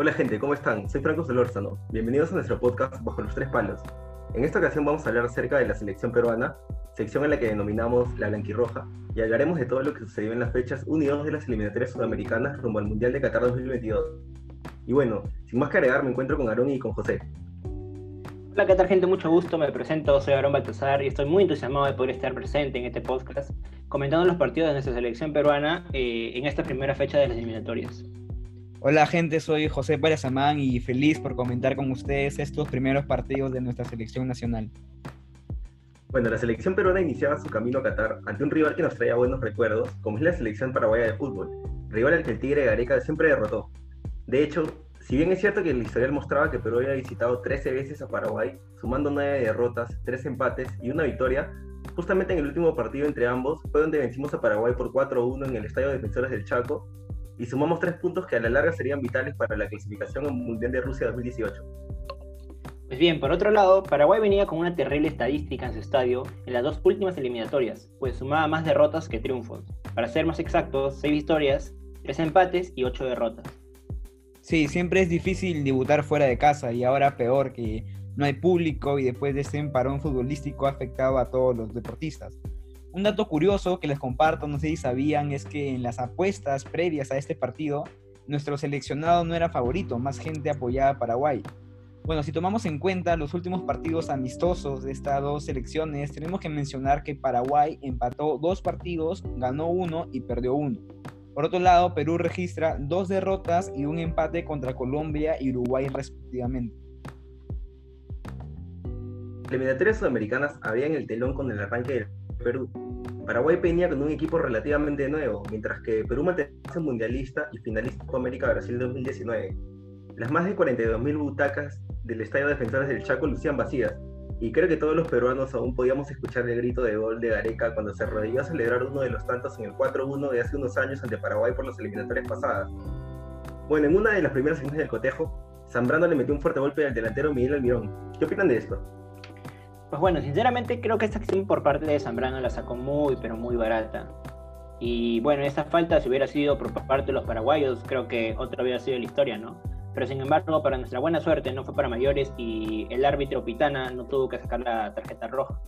Hola gente, ¿cómo están? Soy Franco Solórzano. Bienvenidos a nuestro podcast Bajo los Tres Palos. En esta ocasión vamos a hablar acerca de la selección peruana, sección en la que denominamos la blanquirroja, y hablaremos de todo lo que sucedió en las fechas 1 y 2 de las eliminatorias sudamericanas rumbo al Mundial de Qatar 2022. Y bueno, sin más que agregar, me encuentro con Aarón y con José. Hola, ¿qué gente? Mucho gusto, me presento, soy Aarón Baltazar y estoy muy entusiasmado de poder estar presente en este podcast comentando los partidos de nuestra selección peruana eh, en esta primera fecha de las eliminatorias. Hola gente, soy José Pérez Amán y feliz por comentar con ustedes estos primeros partidos de nuestra selección nacional. Bueno, la selección peruana iniciaba su camino a Qatar ante un rival que nos traía buenos recuerdos, como es la selección paraguaya de fútbol, rival al que el Tigre Gareca siempre derrotó. De hecho, si bien es cierto que el historial mostraba que Perú había visitado 13 veces a Paraguay, sumando 9 derrotas, 3 empates y una victoria, justamente en el último partido entre ambos fue donde vencimos a Paraguay por 4-1 en el Estadio Defensores del Chaco y sumamos tres puntos que a la larga serían vitales para la clasificación al Mundial de Rusia 2018. Pues bien, por otro lado, Paraguay venía con una terrible estadística en su estadio en las dos últimas eliminatorias, pues sumaba más derrotas que triunfos. Para ser más exactos, seis victorias, tres empates y ocho derrotas. Sí, siempre es difícil debutar fuera de casa y ahora peor que no hay público y después de ese parón futbolístico ha afectado a todos los deportistas. Un dato curioso que les comparto, no sé si sabían, es que en las apuestas previas a este partido, nuestro seleccionado no era favorito, más gente apoyaba a Paraguay. Bueno, si tomamos en cuenta los últimos partidos amistosos de estas dos selecciones, tenemos que mencionar que Paraguay empató dos partidos, ganó uno y perdió uno. Por otro lado, Perú registra dos derrotas y un empate contra Colombia y Uruguay respectivamente. Eliminatorias sudamericanas habían el telón con el arranque del Perú. Paraguay venía con un equipo relativamente nuevo, mientras que Perú mantenía mundialista y finalista de América Brasil 2019. Las más de 42.000 butacas del Estadio Defensores del Chaco lucían vacías, y creo que todos los peruanos aún podíamos escuchar el grito de gol de Gareca cuando se arrodilló a celebrar uno de los tantos en el 4-1 de hace unos años ante Paraguay por las eliminatorias pasadas. Bueno, en una de las primeras sesiones del cotejo, Zambrano le metió un fuerte golpe al delantero Miguel Almirón. ¿Qué opinan de esto? Pues bueno, sinceramente creo que esta acción por parte de Zambrano la sacó muy, pero muy barata. Y bueno, esa falta si hubiera sido por parte de los paraguayos, creo que otra hubiera sido la historia, ¿no? Pero sin embargo, para nuestra buena suerte, no fue para mayores y el árbitro Pitana no tuvo que sacar la tarjeta roja.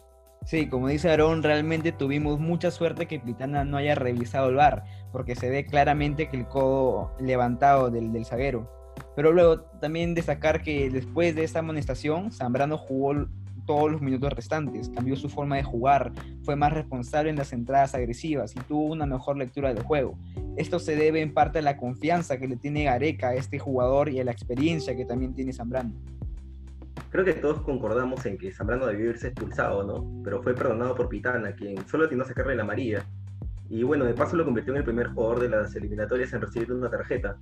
Sí, como dice Aarón, realmente tuvimos mucha suerte que Pitana no haya revisado el bar, porque se ve claramente que el codo levantado del, del zaguero. Pero luego también destacar que después de esta amonestación, Zambrano jugó todos los minutos restantes, cambió su forma de jugar, fue más responsable en las entradas agresivas y tuvo una mejor lectura del juego. Esto se debe en parte a la confianza que le tiene Gareca a este jugador y a la experiencia que también tiene Zambrano. Creo que todos concordamos en que Zambrano debió irse expulsado, ¿no? Pero fue perdonado por Pitana, quien solo tiene a sacarle la amarilla. Y bueno, de paso lo convirtió en el primer jugador de las eliminatorias en recibir una tarjeta.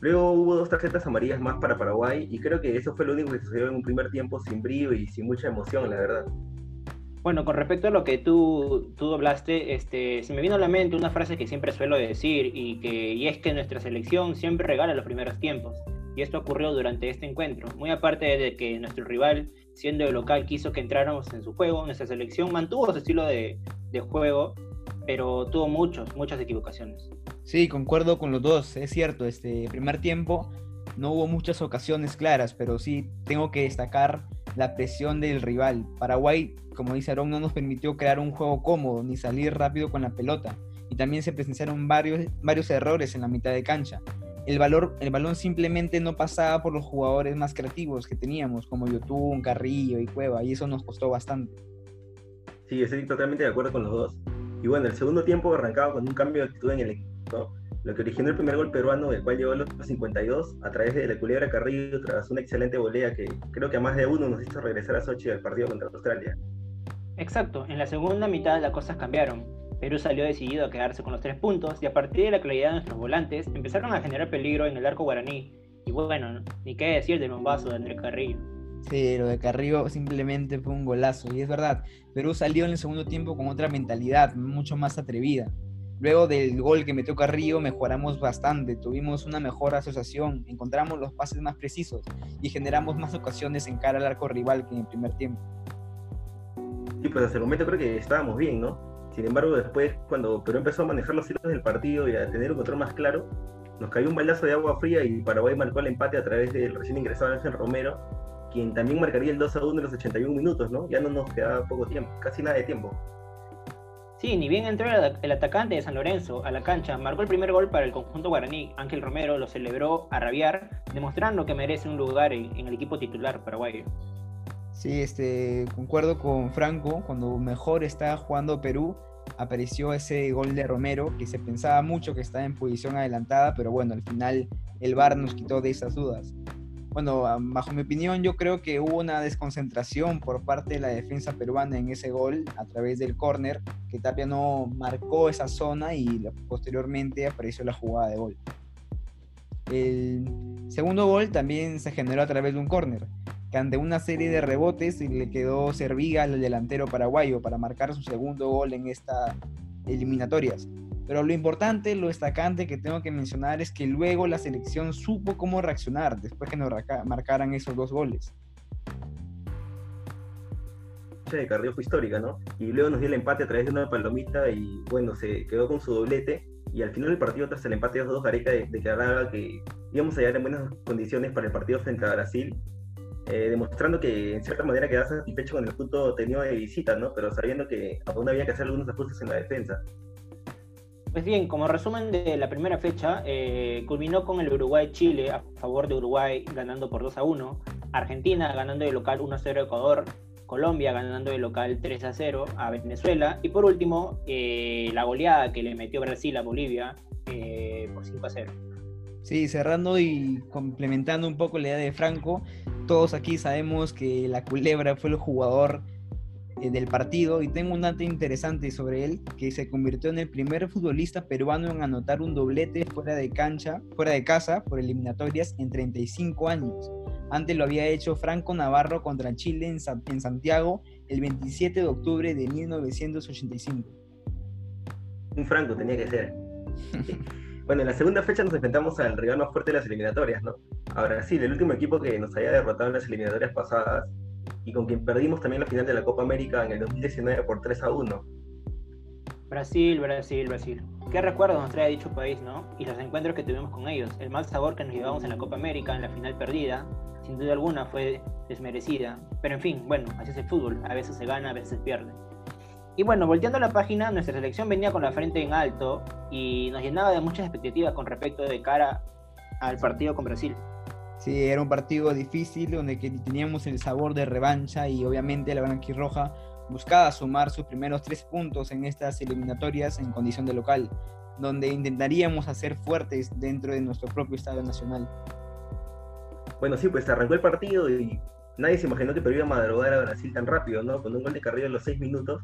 Luego hubo dos tarjetas amarillas más para Paraguay y creo que eso fue lo único que sucedió en un primer tiempo sin brillo y sin mucha emoción, la verdad. Bueno, con respecto a lo que tú, tú hablaste, este, se me vino a la mente una frase que siempre suelo decir y, que, y es que nuestra selección siempre regala los primeros tiempos. Y esto ocurrió durante este encuentro. Muy aparte de que nuestro rival, siendo el local, quiso que entráramos en su juego, nuestra selección mantuvo su estilo de, de juego, pero tuvo muchos, muchas equivocaciones. Sí, concuerdo con los dos, es cierto, este primer tiempo no hubo muchas ocasiones claras, pero sí tengo que destacar la presión del rival. Paraguay, como dice Aaron, no nos permitió crear un juego cómodo ni salir rápido con la pelota. Y también se presenciaron varios, varios errores en la mitad de cancha. El, valor, el balón simplemente no pasaba por los jugadores más creativos que teníamos, como Yotun, Carrillo y Cueva, y eso nos costó bastante. Sí, estoy totalmente de acuerdo con los dos. Y bueno, el segundo tiempo arrancaba con un cambio de actitud en el equipo lo que originó el primer gol peruano, el cual llegó a los 52 a través de la culebra Carrillo tras una excelente volea que creo que a más de uno nos hizo regresar a Sochi al partido contra Australia. Exacto, en la segunda mitad las cosas cambiaron. Perú salió decidido a quedarse con los tres puntos y a partir de la claridad de nuestros volantes empezaron a generar peligro en el arco guaraní. Y bueno, ni qué decir del bombazo de Andrés Carrillo. Sí, lo de Carrillo simplemente fue un golazo. Y es verdad, Perú salió en el segundo tiempo con otra mentalidad, mucho más atrevida. Luego del gol que metió Carrillo mejoramos bastante, tuvimos una mejor asociación, encontramos los pases más precisos y generamos más ocasiones en cara al arco rival que en el primer tiempo. Sí, pues hasta el momento creo que estábamos bien, ¿no? Sin embargo, después, cuando Perú empezó a manejar los hilos del partido y a tener un control más claro, nos cayó un baldazo de agua fría y Paraguay marcó el empate a través del recién ingresado Ángel Romero, quien también marcaría el 2 a 1 en los 81 minutos, ¿no? Ya no nos quedaba poco tiempo, casi nada de tiempo. Sí, ni bien entró el, atacante de San Lorenzo a la cancha, marcó el primer gol para el conjunto guaraní. Ángel Romero lo celebró a rabiar, demostrando que merece un lugar en, en el equipo titular paraguayo. Sí, este, concuerdo con Franco, cuando mejor está jugando Perú, apareció ese gol de Romero, que se pensaba mucho que estaba en posición adelantada, pero bueno, al final el VAR nos quitó de esas dudas. Bueno, bajo mi opinión, yo creo que hubo una desconcentración por parte de la defensa peruana en ese gol a través del córner, que Tapia no marcó esa zona y posteriormente apareció la jugada de gol. El segundo gol también se generó a través de un córner, que ante una serie de rebotes le quedó Serviga al delantero paraguayo para marcar su segundo gol en estas eliminatorias. Pero lo importante, lo destacante que tengo que mencionar es que luego la selección supo cómo reaccionar después que nos marcaran esos dos goles. de Carrillo fue histórica, ¿no? Y luego nos dio el empate a través de una palomita y bueno, se quedó con su doblete. Y al final del partido, tras el empate de los dos, Gareca declaraba que íbamos a llegar en buenas condiciones para el partido frente a Brasil, eh, demostrando que en cierta manera quedaba satisfecho con el punto tenido de visita, ¿no? Pero sabiendo que aún había que hacer algunos ajustes en la defensa. Pues bien, como resumen de la primera fecha, eh, culminó con el Uruguay-Chile a favor de Uruguay ganando por 2 a 1, Argentina ganando de local 1 a 0 a Ecuador, Colombia ganando de local 3 a 0 a Venezuela. Y por último eh, la goleada que le metió Brasil a Bolivia eh, por 5 a 0. Sí, cerrando y complementando un poco la idea de Franco, todos aquí sabemos que la culebra fue el jugador del partido y tengo un dato interesante sobre él, que se convirtió en el primer futbolista peruano en anotar un doblete fuera de cancha, fuera de casa por eliminatorias en 35 años. Antes lo había hecho Franco Navarro contra Chile en, en Santiago el 27 de octubre de 1985. Un Franco tenía que ser. bueno, en la segunda fecha nos enfrentamos al rival más fuerte de las eliminatorias, ¿no? A Brasil, el último equipo que nos había derrotado en las eliminatorias pasadas y con quien perdimos también la final de la Copa América en el 2019 por 3 a 1. Brasil, Brasil, Brasil. ¿Qué recuerdos nos trae dicho país, no? Y los encuentros que tuvimos con ellos. El mal sabor que nos llevamos en la Copa América, en la final perdida, sin duda alguna fue desmerecida. Pero en fin, bueno, así es el fútbol. A veces se gana, a veces se pierde. Y bueno, volteando a la página, nuestra selección venía con la frente en alto y nos llenaba de muchas expectativas con respecto de cara al partido con Brasil. Sí, era un partido difícil donde teníamos el sabor de revancha y obviamente la Roja buscaba sumar sus primeros tres puntos en estas eliminatorias en condición de local, donde intentaríamos hacer fuertes dentro de nuestro propio Estado Nacional. Bueno, sí, pues arrancó el partido y nadie se imaginó que Perú iba a madrugar a Brasil tan rápido, ¿no? Con un gol de Carrillo en los seis minutos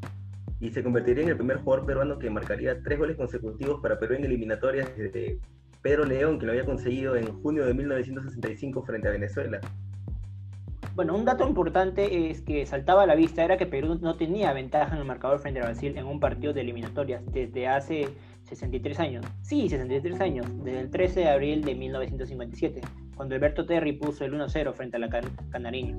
y se convertiría en el primer jugador peruano que marcaría tres goles consecutivos para Perú en eliminatorias desde Pedro León, que lo había conseguido en junio de 1965 frente a Venezuela. Bueno, un dato importante es que saltaba a la vista era que Perú no tenía ventaja en el marcador frente a Brasil en un partido de eliminatorias desde hace 63 años. Sí, 63 años, desde el 13 de abril de 1957, cuando Alberto Terry puso el 1-0 frente a la Canariña.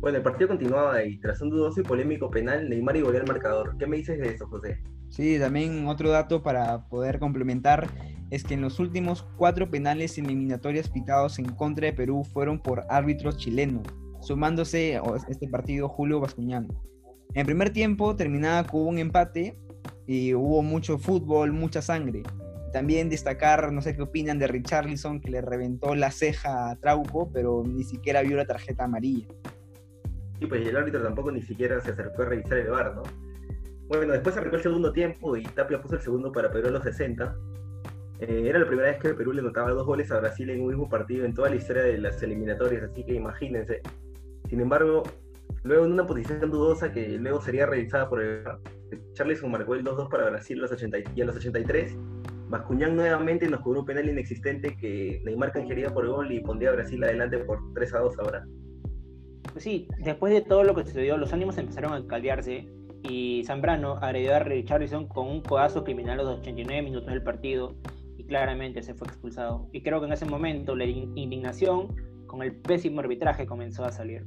Bueno, el partido continuaba y tras un dudoso y polémico penal, Neymar y el marcador. ¿Qué me dices de eso, José? Sí, también otro dato para poder complementar es que en los últimos cuatro penales eliminatorias pitados en contra de Perú fueron por árbitros chilenos, sumándose a este partido Julio Bascuñán. En primer tiempo terminaba con un empate y hubo mucho fútbol, mucha sangre. También destacar, no sé qué opinan de Richarlison, que le reventó la ceja a Trauco, pero ni siquiera vio la tarjeta amarilla. Sí, pues el árbitro tampoco ni siquiera se acercó a revisar el bar, ¿no? Bueno, después arrancó el segundo tiempo y Tapia puso el segundo para Perú a los 60. Eh, era la primera vez que Perú le notaba dos goles a Brasil en un mismo partido en toda la historia de las eliminatorias, así que imagínense. Sin embargo, luego en una posición dudosa que luego sería revisada por el Charleston marcó el 2-2 para Brasil a los 80, y a los 83. Bascuñán nuevamente nos cobró un penal inexistente que Neymar canjería por gol y pondría a Brasil adelante por 3 2 ahora. Pues sí, después de todo lo que sucedió, los ánimos empezaron a caldearse y Zambrano agredió a Richarlison con un codazo criminal a los 89 minutos del partido y claramente se fue expulsado. Y creo que en ese momento la indignación con el pésimo arbitraje comenzó a salir.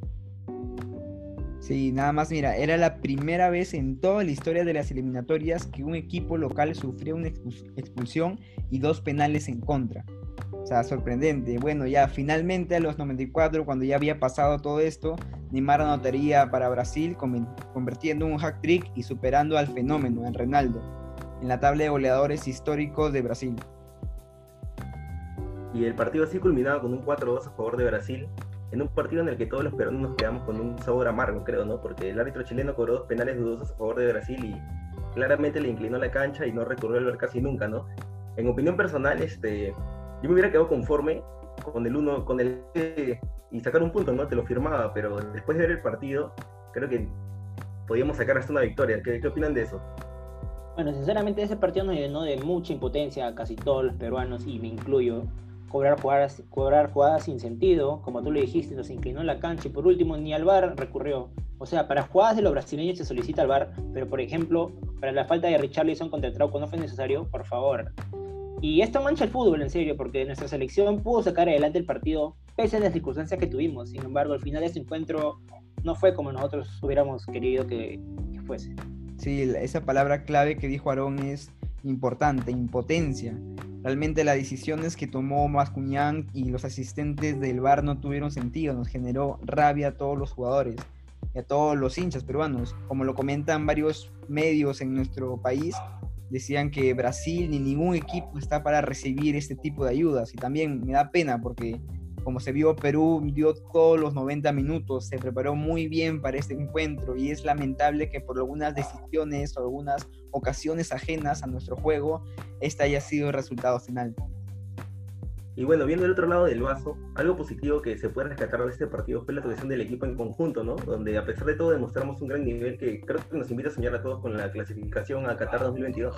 Sí, nada más, mira, era la primera vez en toda la historia de las eliminatorias que un equipo local sufrió una expulsión y dos penales en contra. O sea, sorprendente. Bueno, ya finalmente a los 94, cuando ya había pasado todo esto, Neymar anotaría para Brasil, convirtiendo un hack trick y superando al fenómeno, en Renaldo, en la tabla de goleadores históricos de Brasil. Y el partido así culminaba con un 4-2 a favor de Brasil, en un partido en el que todos los peruanos nos quedamos con un sabor amargo, creo, ¿no? Porque el árbitro chileno cobró dos penales dudosos a favor de Brasil y claramente le inclinó la cancha y no recurrió al ver casi nunca, ¿no? En opinión personal, este, yo me hubiera quedado conforme con el uno, con el y sacar un punto, ¿no? Te lo firmaba, pero después de ver el partido, creo que podíamos sacar hasta una victoria. ¿Qué, qué opinan de eso? Bueno, sinceramente ese partido nos llenó de mucha impotencia a casi todos los peruanos y me incluyo. Cobrar jugadas, cobrar jugadas sin sentido, como tú le dijiste, nos inclinó la cancha y por último ni al VAR recurrió. O sea, para jugadas de los brasileños se solicita el VAR, pero por ejemplo, para la falta de Richarlison contra Trauco no fue necesario, por favor. Y esto mancha el fútbol, en serio, porque nuestra selección pudo sacar adelante el partido pese a las circunstancias que tuvimos. Sin embargo, al final de este encuentro no fue como nosotros hubiéramos querido que, fuese. Sí, esa palabra clave que dijo Aarón es importante, impotencia. Realmente las decisiones que tomó Mascuñán y los asistentes del VAR no tuvieron sentido, nos generó rabia a todos los jugadores y a todos los hinchas peruanos. Como lo comentan varios medios en nuestro país, decían que Brasil ni ningún equipo está para recibir este tipo de ayudas. Y también me da pena porque, como se vio, Perú dio todos los 90 minutos, se preparó muy bien para este encuentro y es lamentable que por algunas decisiones o algunas ocasiones ajenas a nuestro juego, este haya sido el resultado final. Y bueno, viendo el otro lado del vaso, algo positivo que se puede rescatar de este partido fue la actuación del equipo en conjunto, ¿no? Donde a pesar de todo demostramos un gran nivel que creo que nos invita a soñar a todos con la clasificación a Qatar 2022.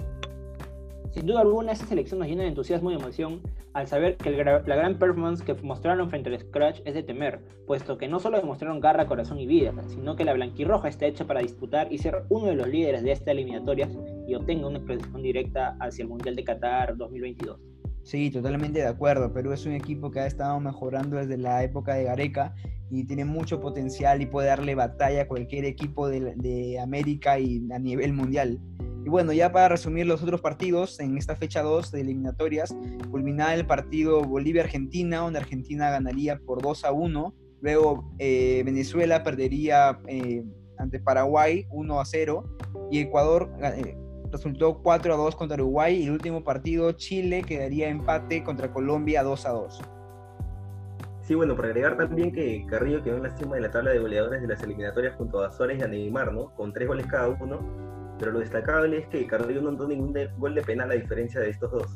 Sin duda alguna, esta selección nos llena de entusiasmo y emoción al saber que la gran performance que mostraron frente al Scratch es de temer, puesto que no solo demostraron garra, corazón y vida, sino que la blanquirroja está hecha para disputar y ser uno de los líderes de esta eliminatoria y obtenga una clasificación directa hacia el Mundial de Qatar 2022. Sí, totalmente de acuerdo. Perú es un equipo que ha estado mejorando desde la época de Gareca y tiene mucho potencial y puede darle batalla a cualquier equipo de, América y a nivel mundial. Y bueno, ya para resumir los otros partidos, en esta fecha 2 de eliminatorias, culminaba el partido Bolivia-Argentina, donde Argentina ganaría por 2 a 1. Luego eh, Venezuela perdería eh, ante Paraguay 1 a 0. Y Ecuador eh, resultó 4 a 2 contra Uruguay y el último partido Chile quedaría empate contra Colombia 2 a 2. Sí, bueno, para agregar también que Carrillo quedó en la cima de la tabla de goleadores de las eliminatorias junto a Suárez y a Neymar, ¿no? Con tres goles cada uno. Pero lo destacable es que Carrillo no anotó ningún gol de penal a diferencia de estos dos.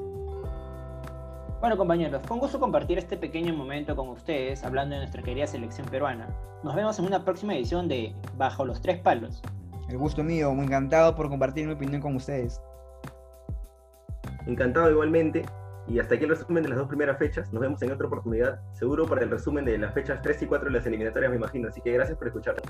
Bueno, compañeros, fue un gusto compartir este pequeño momento con ustedes hablando de nuestra querida selección peruana. Nos vemos en una próxima edición de Bajo los Tres Palos. El gusto mío, muy encantado por compartir mi opinión con ustedes. Encantado igualmente. Y hasta aquí el resumen de las dos primeras fechas. Nos vemos en otra oportunidad, seguro para el resumen de las fechas 3 y 4 de las eliminatorias, me imagino. Así que gracias por escucharnos.